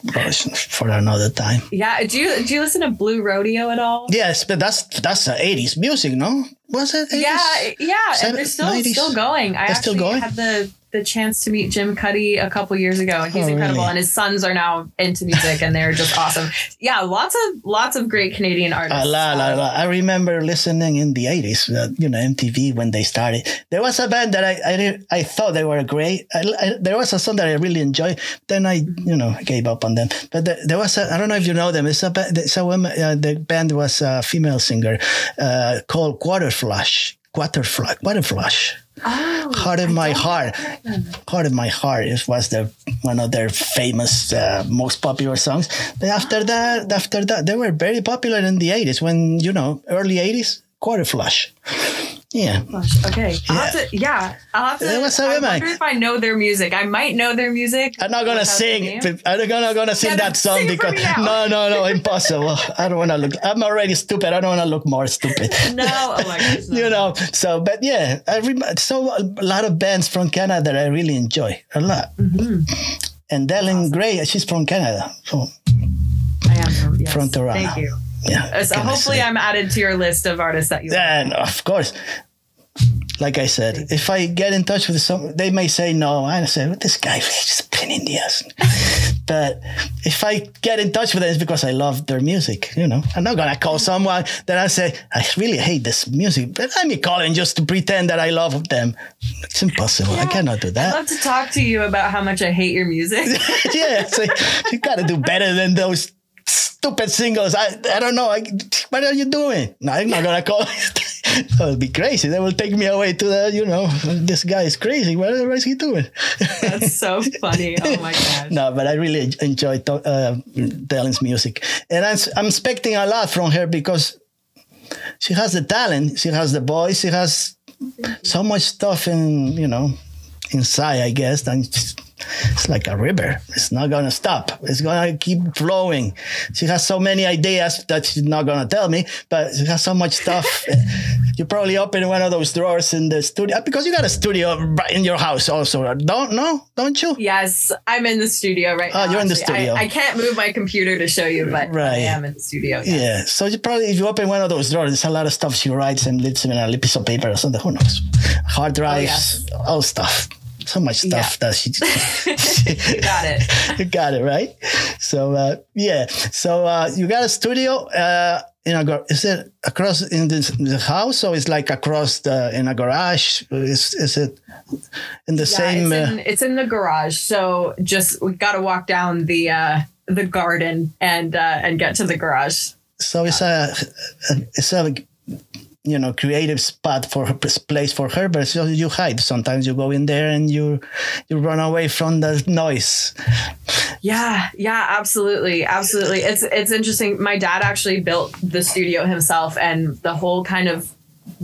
for another time. Yeah. Do you do you listen to Blue Rodeo at all? Yes, but that's that's the 80s music, no? Was it 80s? Yeah, yeah, Seven- and they're still 90s? still going. I They're still going? had the the chance to meet Jim Cuddy a couple years ago, and he's Oh, incredible. really? And his sons are now into music, and they're just awesome. Yeah, lots of lots of great Canadian artists. A lot, a lot. I remember listening in the 80s, uh, you know, MTV when they started. There was a band that I I, I thought they were great. I, I, there was a song that I really enjoyed. Then I, you know, gave up on them. But there, there was a, I don't know if you know them. It's a, it's a woman, uh, the band was a female singer uh, called Quarterflash. Quarterflash. Quarterflash. Oh, Heart of I My Heart. Heart of My Heart it was their one of their famous, uh, most popular songs. But after that, after that, they were very popular in the 80s when, you know, early 80s, Quarterflash. Yeah. Gosh, Okay, I'll have to. Yeah, I'll have to. Yeah, what's up, I wonder if I know their music. I might know their music. I'm not gonna sing. I'm not gonna, sing Yeah, that song sing because no, no, no, *laughs* impossible. I don't want to look. I'm already stupid. I don't want to look more stupid. *laughs* No, oh *laughs* no. you know. So, but yeah, I rem- so a lot of bands from Canada that I really enjoy a lot. Mm-hmm. And Delyn Grey, she's from Canada. So I am from, yes. From Toronto. Thank you. Yeah. Uh, So hopefully. I'm added to your list of artists that you. And of course, like I said, if I get in touch with some, they may say no. I say, well, this guy is just a pain in the ass. *laughs* but if I get in touch with them, it's because I love their music. You know, I'm not gonna call someone that I say I really hate this music, but let me call them just to pretend that I love them. It's impossible. I cannot do that. I'd love to talk to you about how much I hate your music. *laughs* yeah, so you gotta do better than those stupid singles. I I don't know. I, what are you doing? No, I'm not gonna call. *laughs* that would be crazy. They will take me away to the. You know, this guy is crazy. What is he doing? That's so *laughs* funny. Oh my gosh. no, but I really enjoy to, uh, Delyn's music, and I'm, I'm expecting a lot from her because she has the talent, she has the voice, she has so much stuff in you know inside. I guess and it's, like a river. It's not gonna stop. It's gonna keep flowing. She has so many ideas that she's not gonna tell me, but she has so much stuff. *laughs* you probably open one of those drawers in the studio because you got a studio right in your house also. Don't no, don't you? Yes, I'm in the studio right Oh, now. you're in the studio. I, I can't move my computer to show you, but Right. I am in the studio. yes. Yeah. So you probably, if you open one of those drawers, there's a lot of stuff she writes and leaves in a piece of paper or something. Who knows? Hard oh, drives, all stuff. So much stuff that she. *laughs* Got it. you *laughs* got it right. So uh, yeah. So uh, you got a studio. Uh, in a is it across in this, the house or is like across the in a garage? Is is it in the Yeah, same? it's, uh, in, it's in the garage. So just we got to walk down the uh, the garden and uh, and get to the garage. So it's a, it's a, you know, creative spot for her, place for her, but so you hide. Sometimes you go in there and you, you run away from the noise. Yeah, yeah, absolutely, absolutely. It's it's interesting. My dad actually built the studio himself, and the whole kind of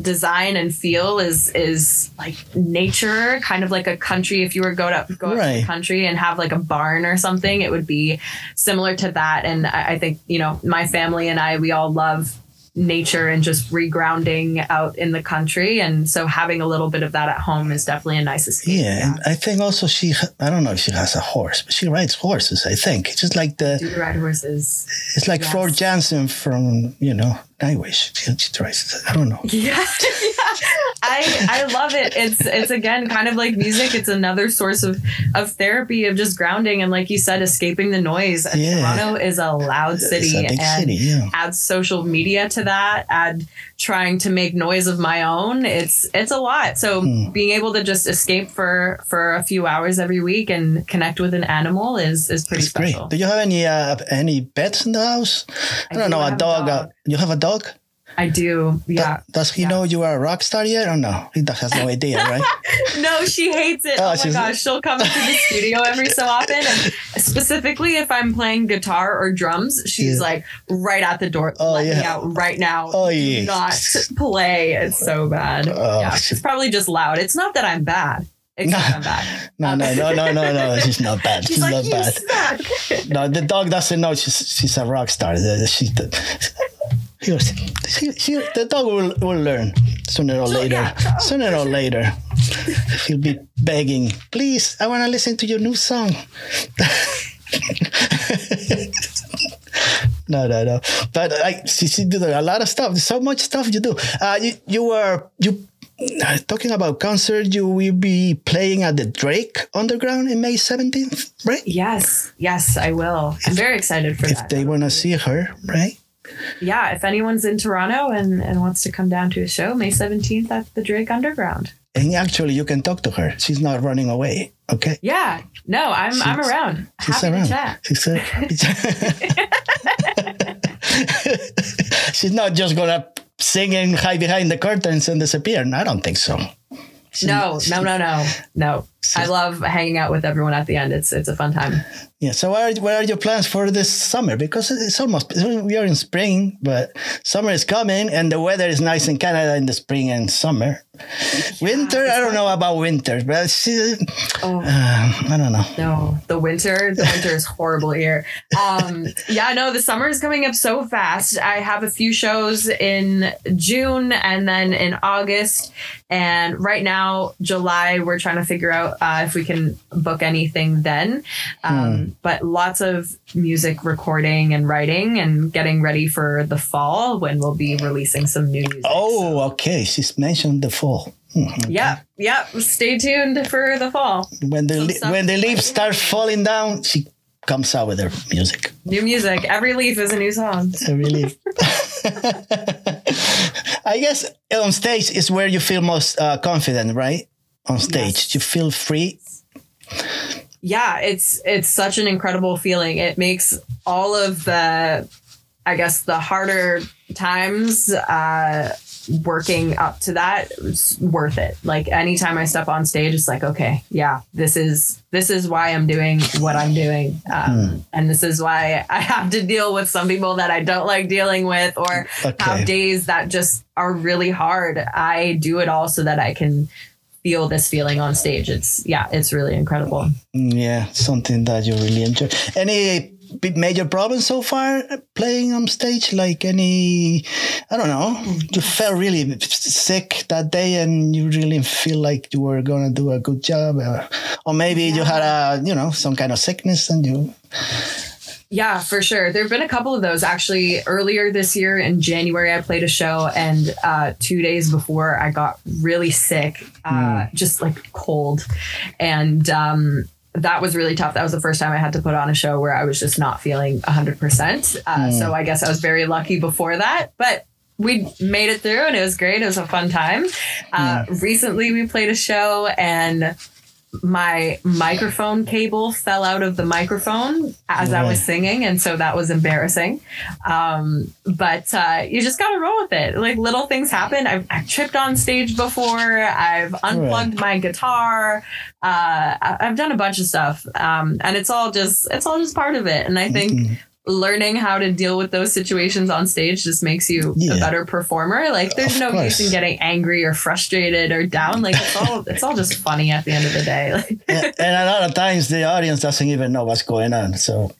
design and feel is is like nature, kind of like a country. If you were go to go to Right. the country and have like a barn or something, it would be similar to that. And I, I think you know my family and I we all love nature and just regrounding out in the country and so having a little bit of that at home is definitely a nice escape Yeah, and I think also she, I don't know if she has a horse, but she rides horses. I think it's just like the, do you ride horses it's like Yes. Floor Jansen from you know Nightwish. She, she tries. I don't know. *laughs* Yeah. I I love it. It's it's again kind of like music. It's another source of of therapy of just grounding and like you said, escaping the noise. And Yeah. Toronto is a loud city, it's a big and city, yeah. add social media to that. Add trying to make noise of my own. It's it's a lot. So Hmm. being able to just escape for for a few hours every week and connect with an animal is is pretty It's great. Do you have any uh, any pets in the house? I, I don't do know. A have a dog. dog. uh, you have a dog? I do. Yeah. Does he Yeah. know you are a rock star yet or no? He has no *laughs* idea, right? No, she hates it. Oh, Oh, my gosh, she'll come into the studio every so often, and specifically if I'm playing guitar or drums, she's Yeah. like right at the door. Oh, Let me out right now. Oh, Do yeah. Not play. It's so bad. Oh, yeah, she- it's probably just loud. It's not that I'm bad. It's not bad. No, no, no, no, no, no. *laughs* She's not bad. She's She's like, not bad. suck. No, the dog doesn't know she's she's a rock star. The- The, he she, the dog will, will learn sooner or later. yeah. Sooner or later, he'll be begging, "Please, I want to listen to your new song." *laughs* no, no, no. But like, she, she do a lot of stuff. There's so much stuff you do. Uh, you, you were you uh, talking about concert. You will be playing at the Drake Underground in May 17th, right? Yes, yes, I will. I'm very excited for if that. they want to see her, right? Yeah, if anyone's in Toronto and, and wants to come down to a show, May 17th at the Drake Underground. And actually, you can talk to her. She's not running away. Okay. Yeah, no, I'm I'm around. She's Happy around. to chat. She's, uh, *laughs* she's not just gonna sing and hide behind the curtains and disappear. I don't think so. No, no, no, no, no. I love hanging out with everyone at the end. It's it's a fun time. Yeah. So, what are, what are your plans for this summer? Because it's almost we are in spring, but summer is coming, and the weather is nice in Canada in the spring and summer. winter, I don't know about winter, but it's, uh, Oh I don't know. no, the winter, the winter is horrible here. Um, yeah, no, the summer is coming up so fast. I have a few shows in June and then in August, and right now July. We're trying to figure out uh, if we can book anything then. Um, But lots of music recording and writing and getting ready for the fall when we'll be releasing some new music. Oh, okay. She's mentioned the fall. Mhm. Yeah, yeah. Stay tuned for the fall. When the stuff when the leaves start falling down, she comes out with her music. New music. Every leaf is a new song. I really. *laughs* *laughs* I guess on stage is where you feel most uh, confident, right? On stage, Yes. you feel free. Yeah, it's it's such an incredible feeling. It makes all of the, I guess, the harder times uh, working up to that worth it. Like anytime I step on stage, it's like, okay, yeah, this is this is why I'm doing what I'm doing, um, and this is why *laughs* I have to deal with some people that I don't like dealing with, or Okay. have days that just are really hard. I do it all so that I can feel this feeling on stage. It's yeah, it's really incredible. Yeah, something that you really enjoy. Any big major problems so far playing on stage? Like any, I don't know, you felt really sick that day and you really feel like you were gonna do a good job, or, or maybe you had a, you know, some kind of sickness and you. Yeah, for sure. There have been a couple of those actually. Earlier this year in January, I played a show, and uh, two days before, I got really sick, uh, just like cold, and um, that was really tough. That was the first time I had to put on a show where I was just not feeling hundred percent. Uh, So I guess I was very lucky before that, but. We made it through and it was great. It was a fun time. Uh, Recently, we played a show and my microphone cable fell out of the microphone as I was singing, and so that was embarrassing. Um, but uh, you just gotta roll with it. Like little things happen. I've, I've tripped on stage before. I've unplugged my guitar. Uh, I've done a bunch of stuff, um, and it's all just it's all just part of it. And I think. Mm-hmm. Learning how to deal with those situations on stage just makes you Yeah. a better performer. Like, there's Of no use in getting angry or frustrated or down. Like, it's all *laughs* it's all just funny at the end of the day. *laughs* Like, and and a lot of times the audience doesn't even know what's going on. So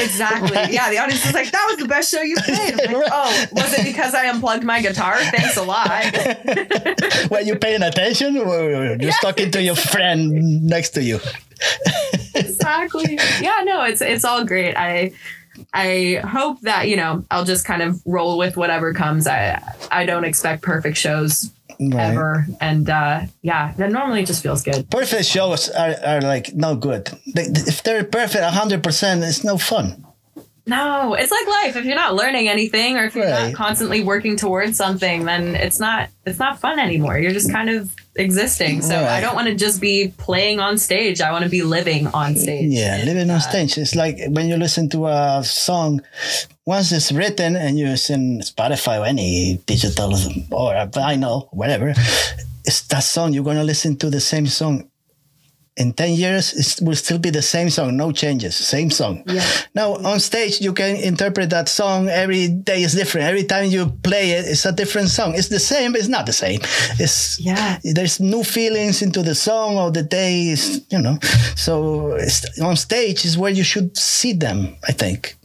Exactly. *laughs* Yeah, the audience was like, "That was the best show you played." Like, oh, was it because I unplugged my guitar? Thanks a lot. were you paying attention or you're just talking to your friend next to you? exactly. Yeah, no, it's it's all great. I I hope that you know I'll just kind of roll with whatever comes. I I don't expect perfect shows Right. ever. And uh, yeah, that normally just feels good. Perfect shows are, are like no good. They, if they're perfect 100%, it's no fun. No, it's like life. If you're not learning anything or if you're Right. not constantly working towards something, then it's not it's not fun anymore. You're just kind of existing. So Right. I don't want to just be playing on stage. I want to be living on stage. Yeah, living on stage. It's like when you listen to a song, once it's written and you're in Spotify or any digital or uh, vinyl, whatever, it's that song. You're going to listen to the same song. In 10 years, it will still be the same song, no changes, same song. Yeah. Now, on stage, you can interpret that song every day is different. Every time you play it, it's a different song. It's the same, but it's not the same. It's Yeah. there's new feelings into the song or the day is you know so it's, on stage is where you should see them i think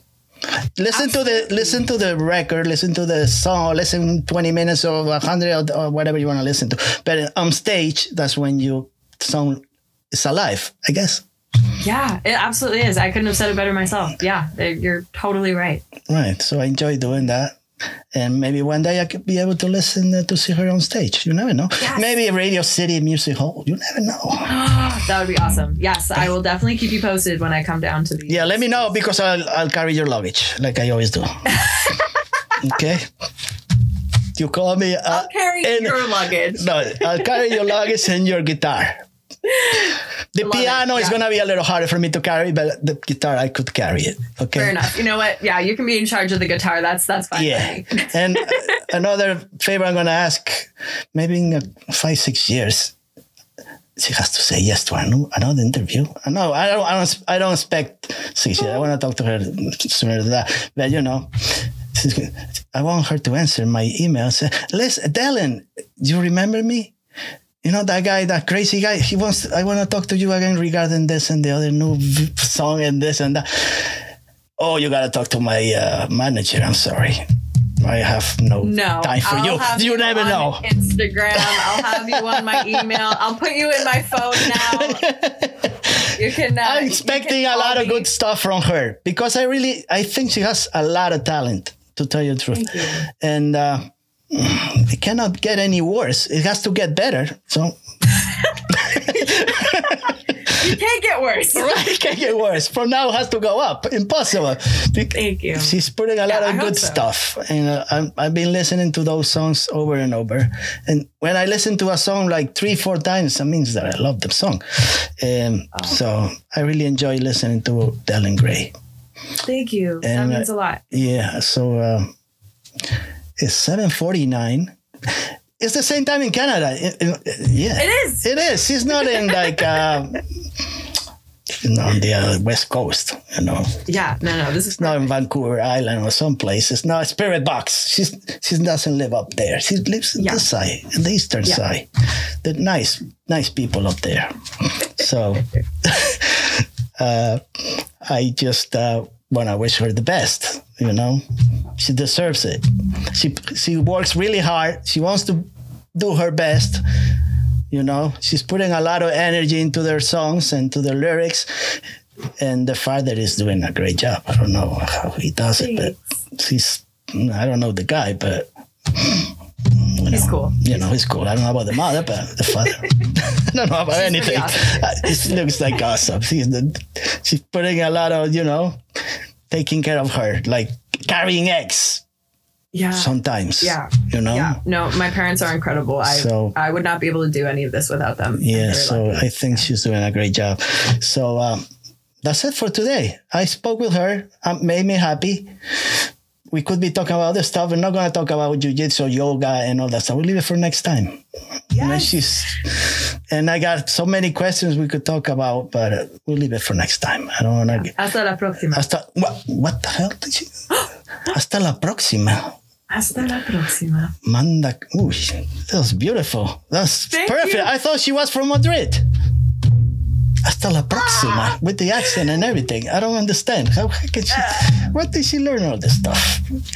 listen to the listen to the record listen to the song listen 20 minutes or 100 or, or whatever you want to listen to but on stage that's when you song is alive i guess Yeah, it absolutely is. I couldn't have said it better myself. Yeah, you're totally right. right so i enjoy doing that and maybe one day I could be able to listen uh, to see her on stage. You never know. Yes. Maybe Radio City Music Hall. You never know. *gasps* That would be awesome. Yes, I will definitely keep you posted when I come down to the. Yeah, let me know because I'll, I'll carry your luggage like I always do. *laughs* okay. You call me. Uh, I'll carry and- your luggage. No, I'll carry your luggage and your guitar. The Love piano is gonna be a little harder for me to carry, but the guitar I could carry it. Okay. Fair enough. You know what? Yeah, you can be in charge of the guitar. That's that's fine. Yeah. *laughs* And uh, another favor I'm gonna ask, maybe in uh, five six years, she has to say yes to an- another interview. I know I don't I don't I don't expect six years. I want to talk to her sooner than that, but you know. I want her to answer my email. Say, Listen, Delyn, do you remember me? You know that guy, that crazy guy. He wants. I want to talk to you again regarding this and the other new song and this and that. Oh, you gotta talk to my uh, manager. I'm sorry. I have no, No, time for I'll you. have You never know. Instagram. I'll have you on my email. I'll put you in my phone now. You *laughs* can. Uh, I'm expecting can a lot call of good stuff from her because I really, I think she has a lot of talent. To tell you the truth, Thank you. and uh, it cannot get any worse. It has to get better. So *laughs* You can't get worse. *laughs* right, it can get worse. From now, it has to go up. Impossible. Thank you. She's putting a lot Yeah, I of hope good so. stuff, and uh, I'm, I've been listening to those songs over and over. And when I listen to a song like three, four times, that means that I love the song. Um, Oh. So I really enjoy listening to Delyn Grey. Thank you. that And, uh, means a lot. Yeah. So uh, forty nine. It's the same time in Canada. It- it- yeah, It is. It is. It's not in like. Uh, on the uh, west coast, you know, Yeah. No. No. This is. not in Vancouver Island or someplace. It's not Spiritbox. She's she doesn't live up there. She lives in Yeah. this side, in the eastern Yeah. side. The nice, nice people up there. So, *laughs* uh, I just uh, want to wish her the best. You know, she deserves it. She she works really hard. She wants to do her best. You know, she's putting a lot of energy into their songs and to their lyrics. And the father is doing a great job. I don't know how he does it, but he's, I don't know the guy, but you He's cool. You know, he's cool. I don't know about the mother, but the father. I don't know about pretty anything. awesome. Uh, It looks like awesome. She's, the, she's putting a lot of, you know, taking care of her, like carrying eggs Yeah. sometimes. Yeah. You know? Yeah. No, my parents are incredible. I So- I would not be able to do any of this without them. Yeah, so lucky. I think she's doing a great job. So um, that's it for today. I spoke with her. Um, made me happy. We could be talking about other stuff. We're not going to talk about jujitsu, yoga, and all that stuff. We'll leave it for next time. And Yes. and I got so many questions we could talk about, but uh, we'll leave it for next time. I don't want to. get. Hasta la próxima. Hasta what? What the hell did she? *gasps* Hasta la próxima. Hasta la próxima. Manda. Ooh, that was beautiful. That's Thank perfect. you. I thought she was from Madrid. Hasta la próxima. With the accent and everything. I don't understand. How, how can she. What did she learn all this stuff?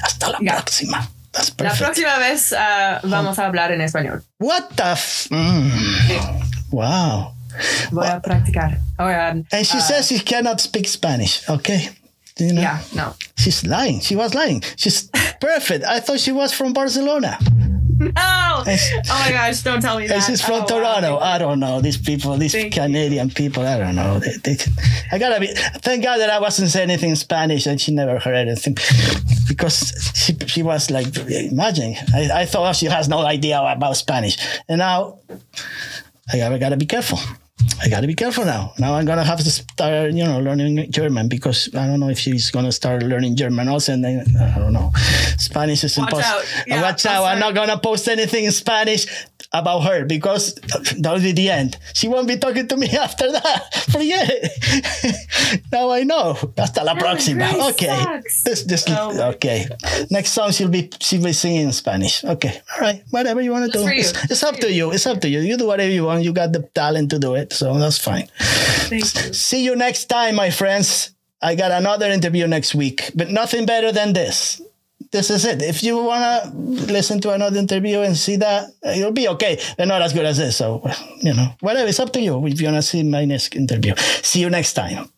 Hasta la Yeah. próxima. That's perfect. La próxima vez ah, vamos a hablar en español. What the f. Mm. Wow. Voy a practicar. Ahora, And she ah, says she cannot speak Spanish. Okay. You know? Yeah, no. She's lying. She was lying. She's *laughs* perfect. I thought she was from Barcelona. *laughs* no. Oh my gosh, don't tell me that. This is from oh, Toronto. Wow. I don't know. These people, these Thank Canadian people, I don't know. They, they, I gotta be, thank God that I wasn't saying anything in Spanish and she never heard anything *laughs* because she, she was like, imagine, I, I thought she has no idea about Spanish. And now I gotta, gotta be careful. I gotta be careful now. Now I'm gonna have to start, you know, learning German because I don't know if she's gonna start learning German also. And then I don't know, Spanish is Watch impossible. out. Yeah, Watch out! I'm not gonna post anything in Spanish about her because that will be the end. She won't be talking to me *laughs* after that. *laughs* Forget it. *laughs* now I know. Hasta la próxima. Grace Okay. sucks. This, this, Oh my okay. Next song she'll be she'll be singing in Spanish. Okay. All right. Whatever you want to do. It's, it's up to you. you. It's up to you. You do whatever you want. You got the talent to do it. So that's fine. Thank you. See you next time, my friends. I got another interview next week, but nothing better than this. This is it. If you want to listen to another interview and see that, it'll be okay. They're not as good as this. So, you know, whatever. It's up to you if you want to see my next interview. See you next time.